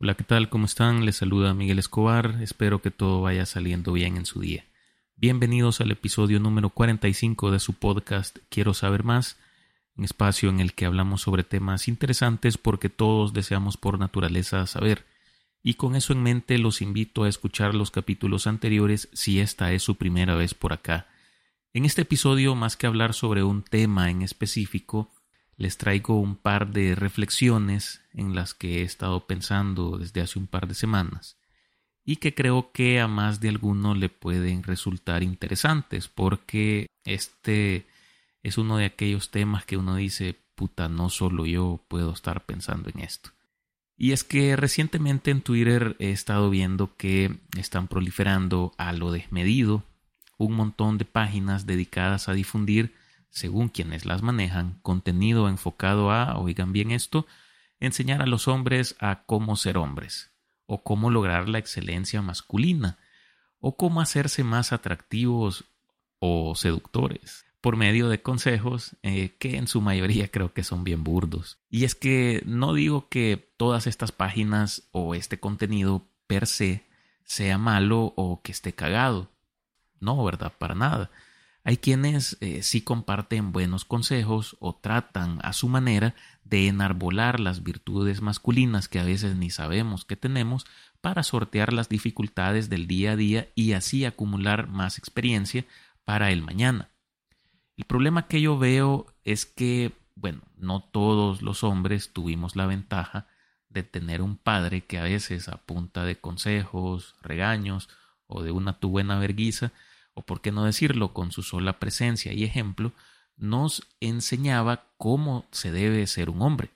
Hola, ¿qué tal? ¿Cómo están? Les saluda Miguel Escobar. Espero que todo vaya saliendo bien en su día. Bienvenidos al episodio número 45 de su podcast Quiero saber más, un espacio en el que hablamos sobre temas interesantes porque todos deseamos por naturaleza saber. Y con eso en mente los invito a escuchar los capítulos anteriores si esta es su primera vez por acá. En este episodio, más que hablar sobre un tema en específico, les traigo un par de reflexiones en las que he estado pensando desde hace un par de semanas y que creo que a más de alguno le pueden resultar interesantes porque este es uno de aquellos temas que uno dice puta no solo yo puedo estar pensando en esto. Y es que recientemente en Twitter he estado viendo que están proliferando a lo desmedido un montón de páginas dedicadas a difundir según quienes las manejan, contenido enfocado a, oigan bien esto, enseñar a los hombres a cómo ser hombres, o cómo lograr la excelencia masculina, o cómo hacerse más atractivos o seductores, por medio de consejos eh, que en su mayoría creo que son bien burdos. Y es que no digo que todas estas páginas o este contenido per se sea malo o que esté cagado. No, ¿verdad? Para nada. Hay quienes eh, sí comparten buenos consejos o tratan a su manera de enarbolar las virtudes masculinas que a veces ni sabemos que tenemos para sortear las dificultades del día a día y así acumular más experiencia para el mañana. El problema que yo veo es que, bueno, no todos los hombres tuvimos la ventaja de tener un padre que a veces a punta de consejos, regaños o de una tu buena verguiza o por qué no decirlo, con su sola presencia y ejemplo, nos enseñaba cómo se debe ser un hombre.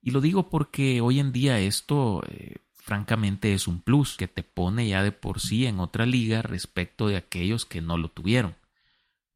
Y lo digo porque hoy en día esto eh, francamente es un plus que te pone ya de por sí en otra liga respecto de aquellos que no lo tuvieron.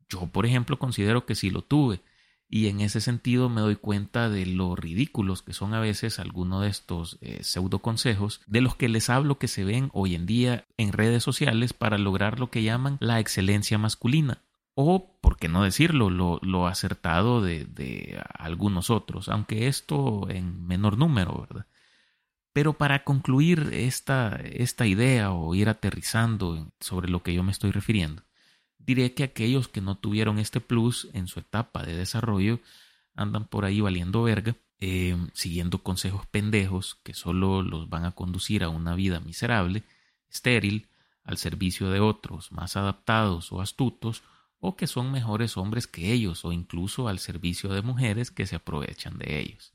Yo, por ejemplo, considero que sí lo tuve y en ese sentido me doy cuenta de lo ridículos que son a veces algunos de estos eh, pseudo consejos de los que les hablo que se ven hoy en día en redes sociales para lograr lo que llaman la excelencia masculina o, por qué no decirlo, lo, acertado de, de, algunos otros, aunque esto en menor número, ¿verdad? Pero para concluir esta, esta idea o ir aterrizando sobre lo que yo me estoy refiriendo, diré que aquellos que no tuvieron este plus en su etapa de desarrollo andan por ahí valiendo verga, eh, siguiendo consejos pendejos que solo los van a conducir a una vida miserable, estéril, al servicio de otros más adaptados o astutos, o que son mejores hombres que ellos, o incluso al servicio de mujeres que se aprovechan de ellos.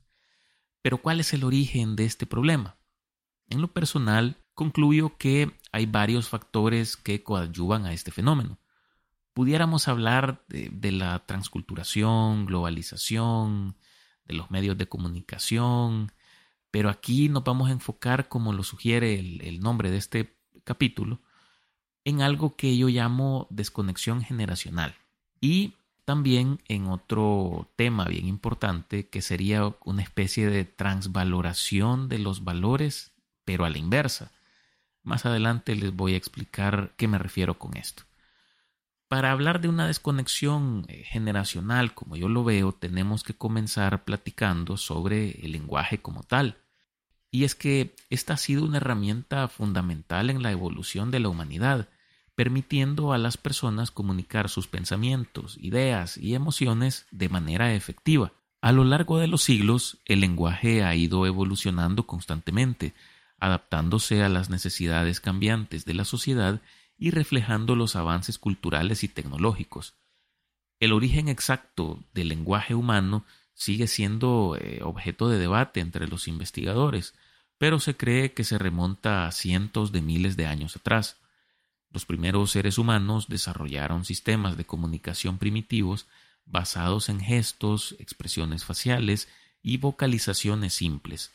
Pero ¿cuál es el origen de este problema? En lo personal, concluyo que hay varios factores que coadyuvan a este fenómeno pudiéramos hablar de, la transculturación, globalización, de los medios de comunicación, pero aquí nos vamos a enfocar, como lo sugiere el, nombre de este capítulo, en algo que yo llamo desconexión generacional y también en otro tema bien importante que sería una especie de transvaloración de los valores, pero a la inversa. Más adelante les voy a explicar qué me refiero con esto. Para hablar de una desconexión eh, generacional, como yo lo veo, tenemos que comenzar platicando sobre el lenguaje como tal. Y es que esta ha sido una herramienta fundamental en la evolución de la humanidad, permitiendo a las personas comunicar sus pensamientos, ideas y emociones de manera efectiva. A lo largo de los siglos, el lenguaje ha ido evolucionando constantemente, adaptándose a las necesidades cambiantes de la sociedad y reflejando los avances culturales y tecnológicos. El origen exacto del lenguaje humano sigue siendo eh, objeto de debate entre los investigadores, pero se cree que se remonta a cientos de miles de años atrás. Los primeros seres humanos desarrollaron sistemas de comunicación primitivos basados en gestos, expresiones faciales y vocalizaciones simples.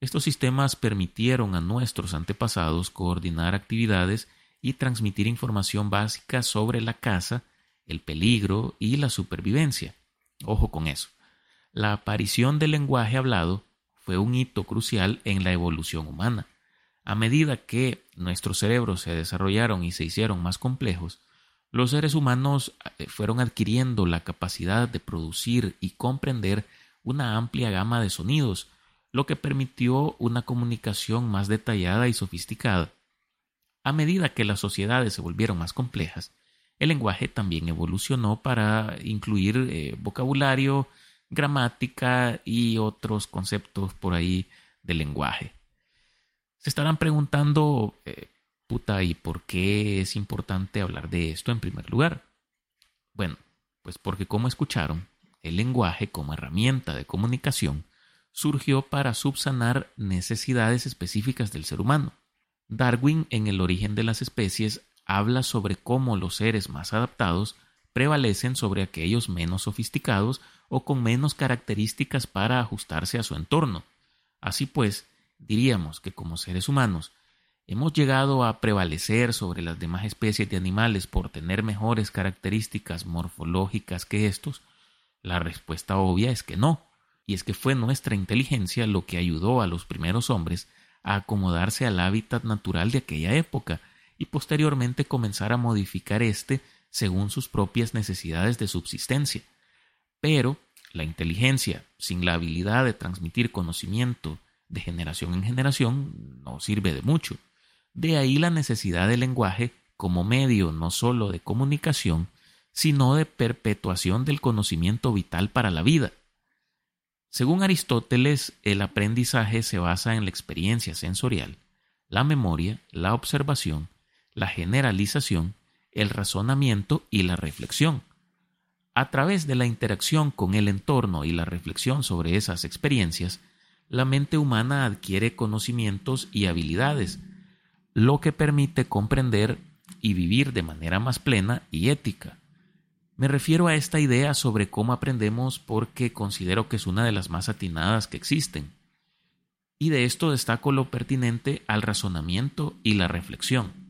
Estos sistemas permitieron a nuestros antepasados coordinar actividades y transmitir información básica sobre la caza, el peligro y la supervivencia. Ojo con eso. La aparición del lenguaje hablado fue un hito crucial en la evolución humana. A medida que nuestros cerebros se desarrollaron y se hicieron más complejos, los seres humanos eh, fueron adquiriendo la capacidad de producir y comprender una amplia gama de sonidos, lo que permitió una comunicación más detallada y sofisticada. A medida que las sociedades se volvieron más complejas, el lenguaje también evolucionó para incluir eh, vocabulario, gramática y otros conceptos por ahí del lenguaje. Se estarán preguntando, eh, puta, ¿y por qué es importante hablar de esto en primer lugar? Bueno, pues porque como escucharon, el lenguaje como herramienta de comunicación surgió para subsanar necesidades específicas del ser humano. Darwin en El origen de las especies habla sobre cómo los seres más adaptados prevalecen sobre aquellos menos sofisticados o con menos características para ajustarse a su entorno. Así pues, diríamos que como seres humanos hemos llegado a prevalecer sobre las demás especies de animales por tener mejores características morfológicas que estos, la respuesta obvia es que no, y es que fue nuestra inteligencia lo que ayudó a los primeros hombres a acomodarse al hábitat natural de aquella época y posteriormente comenzar a modificar éste según sus propias necesidades de subsistencia. Pero la inteligencia, sin la habilidad de transmitir conocimiento de generación en generación, no sirve de mucho. De ahí la necesidad del lenguaje como medio no sólo de comunicación, sino de perpetuación del conocimiento vital para la vida. Según Aristóteles, el aprendizaje se basa en la experiencia sensorial, la memoria, la observación, la generalización, el razonamiento y la reflexión. A través de la interacción con el entorno y la reflexión sobre esas experiencias, la mente humana adquiere conocimientos y habilidades, lo que permite comprender y vivir de manera más plena y ética. Me refiero a esta idea sobre cómo aprendemos porque considero que es una de las más atinadas que existen. Y de esto destaco lo pertinente al razonamiento y la reflexión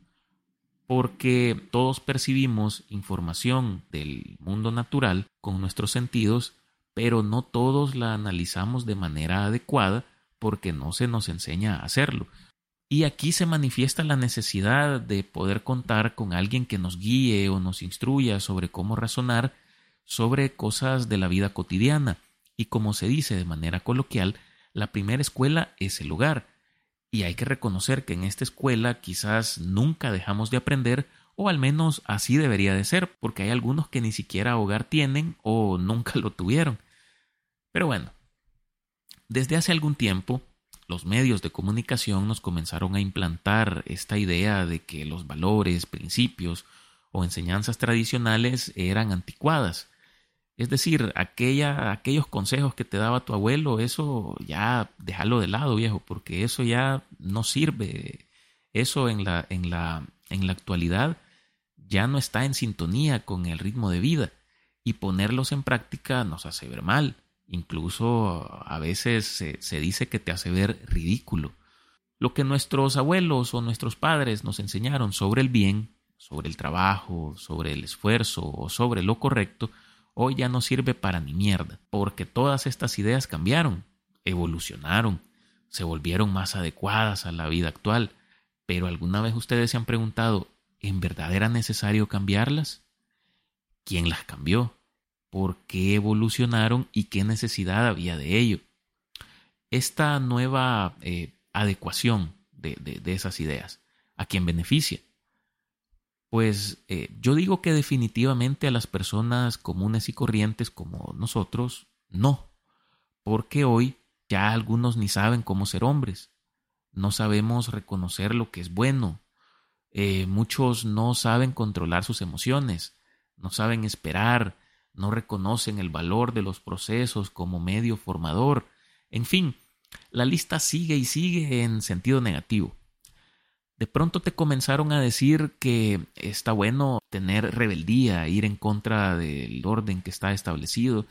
porque todos percibimos información del mundo natural con nuestros sentidos, pero no todos la analizamos de manera adecuada porque no se nos enseña a hacerlo. Y aquí se manifiesta la necesidad de poder contar con alguien que nos guíe o nos instruya sobre cómo razonar sobre cosas de la vida cotidiana. Y como se dice de manera coloquial, la primera escuela es el hogar y hay que reconocer que en esta escuela quizás nunca dejamos de aprender o al menos así debería de ser, porque hay algunos que ni siquiera hogar tienen o nunca lo tuvieron. Pero bueno, desde hace algún tiempo los medios de comunicación nos comenzaron a implantar esta idea de que los valores, principios o enseñanzas tradicionales eran anticuadas es decir, aquella, aquellos consejos que te daba tu abuelo, eso ya déjalo de lado, viejo, porque eso ya no sirve. Eso en la, en la, en la actualidad ya no está en sintonía con el ritmo de vida y ponerlos en práctica nos hace ver mal. Incluso a veces se, dice que te hace ver ridículo. Lo que nuestros abuelos o nuestros padres nos enseñaron sobre el bien, sobre el trabajo, sobre el esfuerzo o sobre lo correcto, hoy ya no sirve para ni mierda, porque todas estas ideas cambiaron, evolucionaron, se volvieron más adecuadas a la vida actual. Pero ¿alguna vez ustedes se han preguntado, ¿en verdad era necesario cambiarlas? ¿Quién las cambió? ¿Por qué evolucionaron y qué necesidad había de ello? Esta nueva eh, adecuación de, de esas ideas, ¿a quién beneficia? Pues eh, yo digo que definitivamente a las personas comunes y corrientes como nosotros, no, porque hoy ya algunos ni saben cómo ser hombres, no sabemos reconocer lo que es bueno, eh, muchos no saben controlar sus emociones, no saben esperar, no reconocen el valor de los procesos como medio formador, en fin, la lista sigue y sigue en sentido negativo. De pronto te comenzaron a decir que está bueno tener rebeldía, ir en contra del orden que está establecido,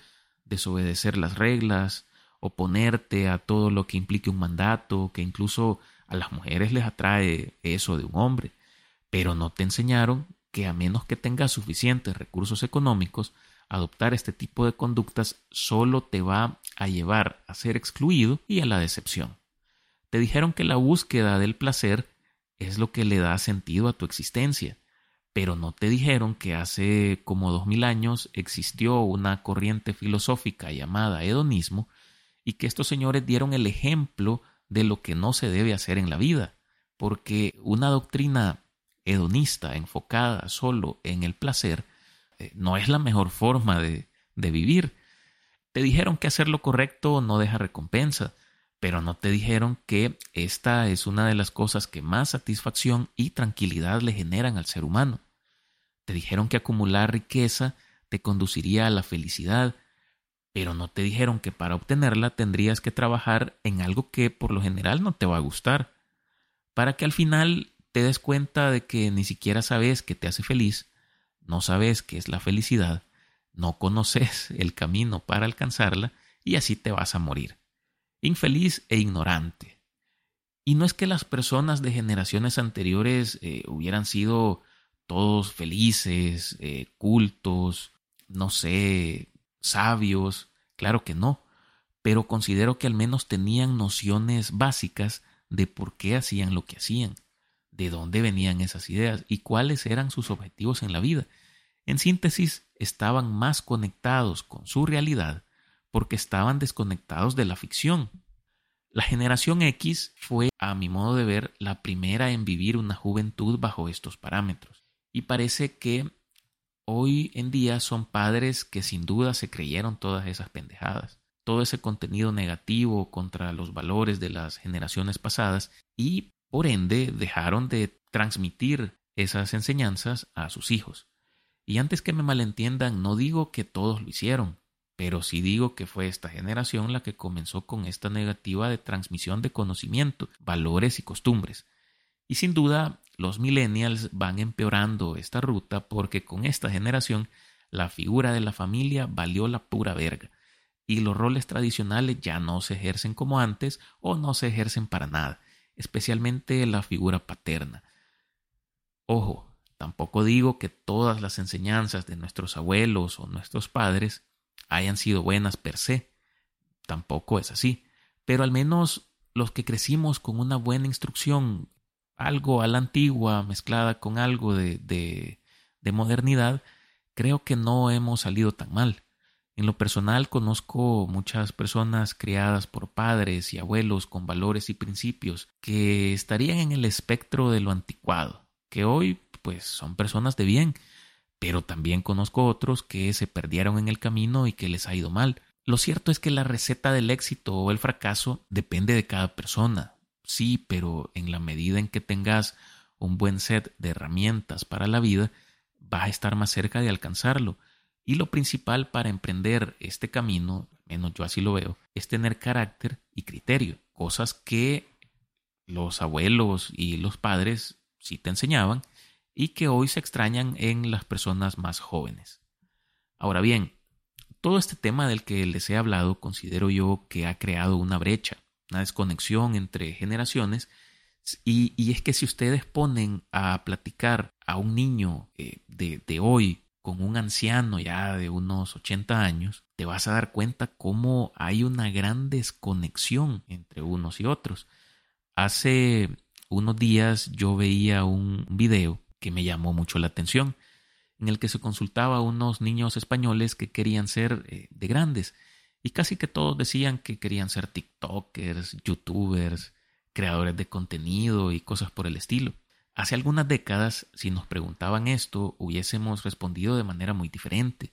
desobedecer las reglas, oponerte a todo lo que implique un mandato, que incluso a las mujeres les atrae eso de un hombre, pero no te enseñaron que a menos que tengas suficientes recursos económicos, adoptar este tipo de conductas solo te va a llevar a ser excluido y a la decepción. Te dijeron que la búsqueda del placer es lo que le da sentido a tu existencia. Pero no te dijeron que hace como dos mil años existió una corriente filosófica llamada hedonismo, y que estos señores dieron el ejemplo de lo que no se debe hacer en la vida, porque una doctrina hedonista enfocada solo en el placer eh, no es la mejor forma de, de vivir. Te dijeron que hacer lo correcto no deja recompensa, pero no te dijeron que esta es una de las cosas que más satisfacción y tranquilidad le generan al ser humano. Te dijeron que acumular riqueza te conduciría a la felicidad, pero no te dijeron que para obtenerla tendrías que trabajar en algo que por lo general no te va a gustar, para que al final te des cuenta de que ni siquiera sabes qué te hace feliz, no sabes qué es la felicidad, no conoces el camino para alcanzarla y así te vas a morir, infeliz e ignorante. Y no es que las personas de generaciones anteriores eh, hubieran sido todos felices, eh, cultos, no sé, sabios, claro que no, pero considero que al menos tenían nociones básicas de por qué hacían lo que hacían, de dónde venían esas ideas y cuáles eran sus objetivos en la vida. En síntesis, estaban más conectados con su realidad porque estaban desconectados de la ficción. La generación X fue, a mi modo de ver, la primera en vivir una juventud bajo estos parámetros. Y parece que hoy en día son padres que sin duda se creyeron todas esas pendejadas, todo ese contenido negativo contra los valores de las generaciones pasadas y por ende dejaron de transmitir esas enseñanzas a sus hijos. Y antes que me malentiendan, no digo que todos lo hicieron, pero sí digo que fue esta generación la que comenzó con esta negativa de transmisión de conocimiento, valores y costumbres. Y sin duda, los millennials van empeorando esta ruta porque con esta generación la figura de la familia valió la pura verga y los roles tradicionales ya no se ejercen como antes o no se ejercen para nada, especialmente la figura paterna. Ojo, Tampoco digo que todas las enseñanzas de nuestros abuelos o nuestros padres hayan sido buenas per se. Tampoco es así. Pero al menos los que crecimos con una buena instrucción, algo a la antigua mezclada con algo de, de, de modernidad, creo que no hemos salido tan mal. En lo personal conozco muchas personas criadas por padres y abuelos con valores y principios que estarían en el espectro de lo anticuado, que hoy pues son personas de bien, pero también conozco otros que se perdieron en el camino y que les ha ido mal. Lo cierto es que la receta del éxito o el fracaso depende de cada persona. Sí, pero en la medida en que tengas un buen set de herramientas para la vida, vas a estar más cerca de alcanzarlo. Y lo principal para emprender este camino, al menos yo así lo veo, es tener carácter y criterio, cosas que los abuelos y los padres sí te enseñaban y que hoy se extrañan en las personas más jóvenes. Ahora bien, todo este tema del que les he hablado considero yo que ha creado una brecha, una desconexión entre generaciones y, es que si ustedes ponen a platicar a un niño eh, de, de hoy con un anciano ya de unos 80 años, te vas a dar cuenta cómo hay una gran desconexión entre unos y otros. Hace unos días yo veía un video que me llamó mucho la atención, en el que se consultaba a unos niños españoles que querían ser eh, de grandes, y casi que todos decían que querían ser TikTokers, YouTubers, creadores de contenido y cosas por el estilo. Hace algunas décadas, si nos preguntaban esto, hubiésemos respondido de manera muy diferente.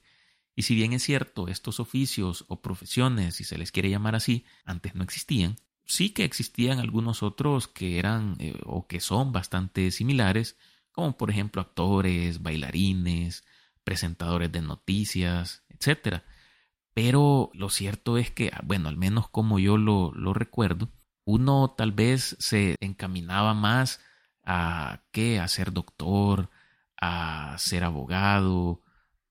Y si bien es cierto, estos oficios o profesiones, si se les quiere llamar así, antes no existían, sí que existían algunos otros que eran eh, o que son bastante similares, como por ejemplo actores, bailarines, presentadores de noticias, etc. Pero lo cierto es que, bueno, al menos como yo lo, lo recuerdo, uno tal vez se encaminaba más a qué, a ser doctor, a ser abogado,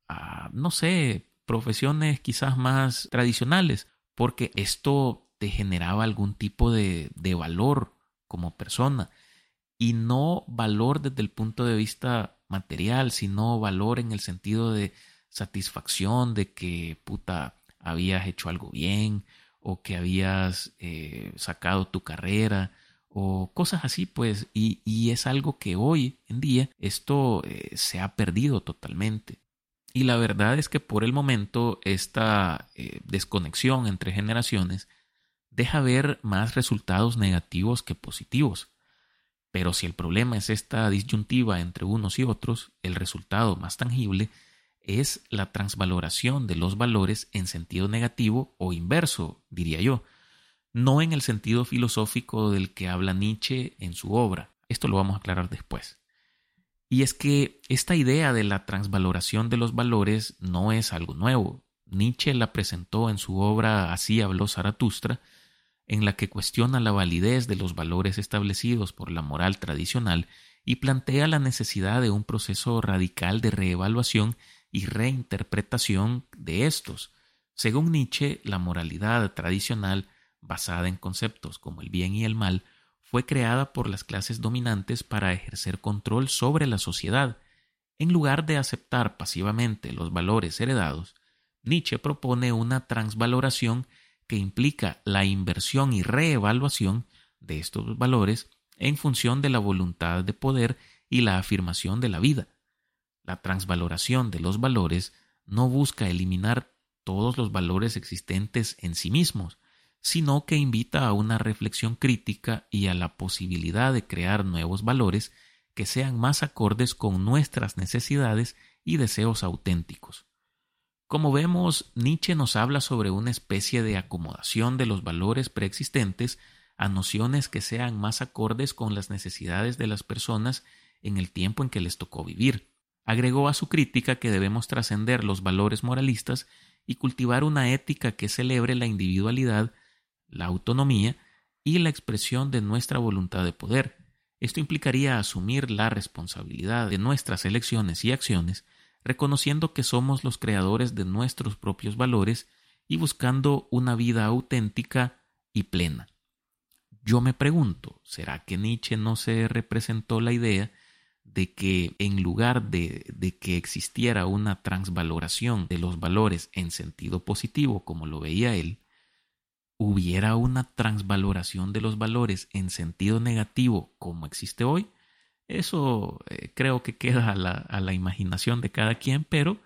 a, no sé, profesiones quizás más tradicionales, porque esto te generaba algún tipo de, de valor como persona. Y no valor desde el punto de vista material, sino valor en el sentido de satisfacción de que puta habías hecho algo bien o que habías eh, sacado tu carrera o cosas así pues y, es algo que hoy en día esto eh, se ha perdido totalmente y la verdad es que por el momento esta eh, desconexión entre generaciones deja ver más resultados negativos que positivos. Pero si el problema es esta disyuntiva entre unos y otros, el resultado más tangible es la transvaloración de los valores en sentido negativo o inverso, diría yo, no en el sentido filosófico del que habla Nietzsche en su obra. Esto lo vamos a aclarar después. Y es que esta idea de la transvaloración de los valores no es algo nuevo. Nietzsche la presentó en su obra Así habló Zaratustra, en la que cuestiona la validez de los valores establecidos por la moral tradicional y plantea la necesidad de un proceso radical de reevaluación y reinterpretación de estos. Según Nietzsche, la moralidad tradicional, basada en conceptos como el bien y el mal, fue creada por las clases dominantes para ejercer control sobre la sociedad. En lugar de aceptar pasivamente los valores heredados, Nietzsche propone una transvaloración que implica la inversión y reevaluación de estos valores en función de la voluntad de poder y la afirmación de la vida. La transvaloración de los valores no busca eliminar todos los valores existentes en sí mismos, sino que invita a una reflexión crítica y a la posibilidad de crear nuevos valores que sean más acordes con nuestras necesidades y deseos auténticos. Como vemos, Nietzsche nos habla sobre una especie de acomodación de los valores preexistentes a nociones que sean más acordes con las necesidades de las personas en el tiempo en que les tocó vivir. Agregó a su crítica que debemos trascender los valores moralistas y cultivar una ética que celebre la individualidad, la autonomía y la expresión de nuestra voluntad de poder. Esto implicaría asumir la responsabilidad de nuestras elecciones y acciones reconociendo que somos los creadores de nuestros propios valores y buscando una vida auténtica y plena. Yo me pregunto, ¿será que Nietzsche no se representó la idea de que en lugar de, de, que existiera una transvaloración de los valores en sentido positivo, como lo veía él, hubiera una transvaloración de los valores en sentido negativo, como existe hoy? Eso eh, creo que queda a la, imaginación de cada quien, pero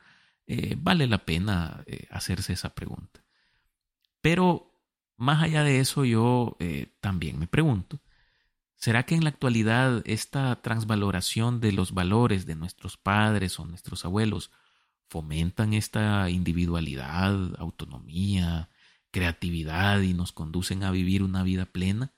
eh, vale la pena eh, hacerse esa pregunta. Pero más allá de eso, yo también me pregunto, ¿será que en la actualidad esta transvaloración de los valores de nuestros padres o nuestros abuelos fomentan esta individualidad, autonomía, creatividad y nos conducen a vivir una vida plena?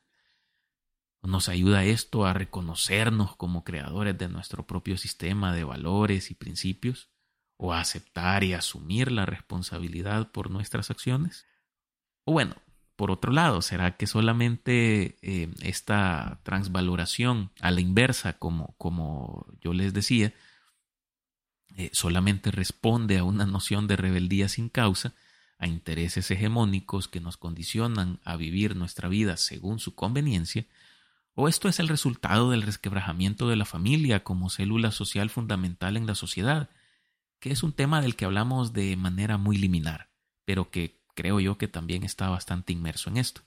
Nos ayuda esto a reconocernos como creadores de nuestro propio sistema de valores y principios o a aceptar y asumir la responsabilidad por nuestras acciones. O bueno, por otro lado, ¿será que solamente eh, esta transvaloración a la inversa, como, como yo les decía, eh, solamente responde a una noción de rebeldía sin causa, a intereses hegemónicos que nos condicionan a vivir nuestra vida según su conveniencia, ¿O esto es el resultado del resquebrajamiento de la familia como célula social fundamental en la sociedad? Que es un tema del que hablamos de manera muy liminar, pero que creo yo que también está bastante inmerso en esto.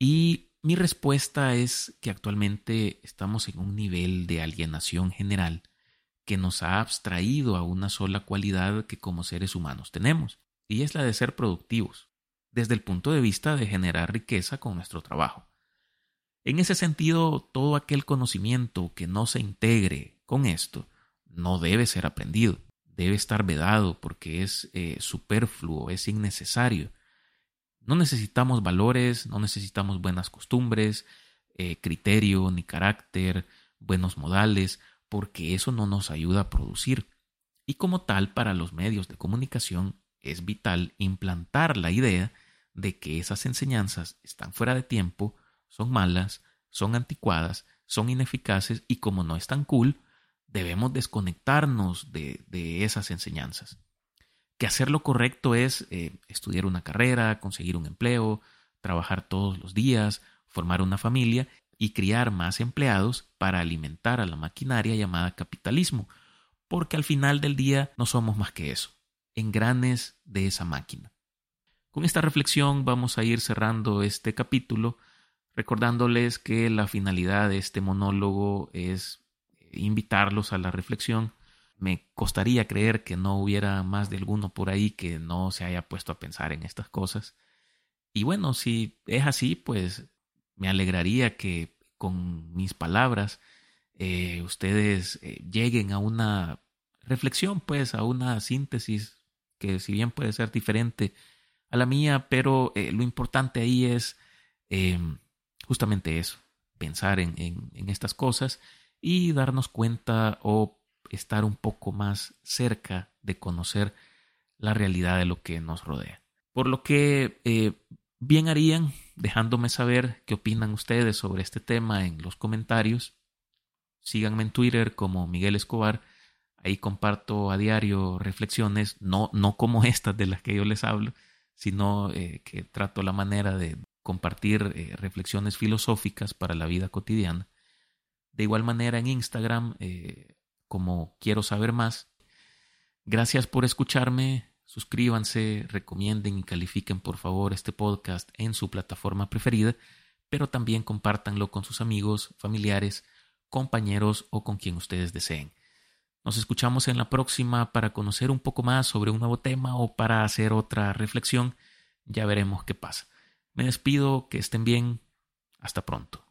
Y mi respuesta es que actualmente estamos en un nivel de alienación general que nos ha abstraído a una sola cualidad que como seres humanos tenemos, y es la de ser productivos, desde el punto de vista de generar riqueza con nuestro trabajo. En ese sentido, todo aquel conocimiento que no se integre con esto no debe ser aprendido, debe estar vedado porque es eh, superfluo, es innecesario. No necesitamos valores, no necesitamos buenas costumbres, eh, criterio ni carácter, buenos modales, porque eso no nos ayuda a producir. Y como tal, para los medios de comunicación es vital implantar la idea de que esas enseñanzas están fuera de tiempo, son malas, son anticuadas, son ineficaces y como no están cool, debemos desconectarnos de, esas enseñanzas. Que hacer lo correcto es eh, estudiar una carrera, conseguir un empleo, trabajar todos los días, formar una familia y criar más empleados para alimentar a la maquinaria llamada capitalismo, porque al final del día no somos más que eso, engranes de esa máquina. Con esta reflexión vamos a ir cerrando este capítulo recordándoles que la finalidad de este monólogo es invitarlos a la reflexión. Me costaría creer que no hubiera más de alguno por ahí que no se haya puesto a pensar en estas cosas. Y bueno, si es así, pues me alegraría que con mis palabras eh, ustedes eh, lleguen a una reflexión, pues a una síntesis que si bien puede ser diferente a la mía, pero eh, lo importante ahí es em, justamente eso, pensar en, estas cosas y darnos cuenta o estar un poco más cerca de conocer la realidad de lo que nos rodea. Por lo que bien harían dejándome saber qué opinan ustedes sobre este tema en los comentarios. Síganme en Twitter como Miguel Escobar. Ahí comparto a diario reflexiones, no, no como estas de las que yo les hablo, sino eh, que trato la manera de compartir eh, reflexiones filosóficas para la vida cotidiana. De igual manera en Instagram, eh, como quiero saber más. Gracias por escucharme. Suscríbanse, recomienden y califiquen por favor este podcast en su plataforma preferida, pero también compártanlo con sus amigos, familiares, compañeros o con quien ustedes deseen. Nos escuchamos en la próxima para conocer un poco más sobre un nuevo tema o para hacer otra reflexión. Ya veremos qué pasa. Me despido, que estén bien. Hasta pronto.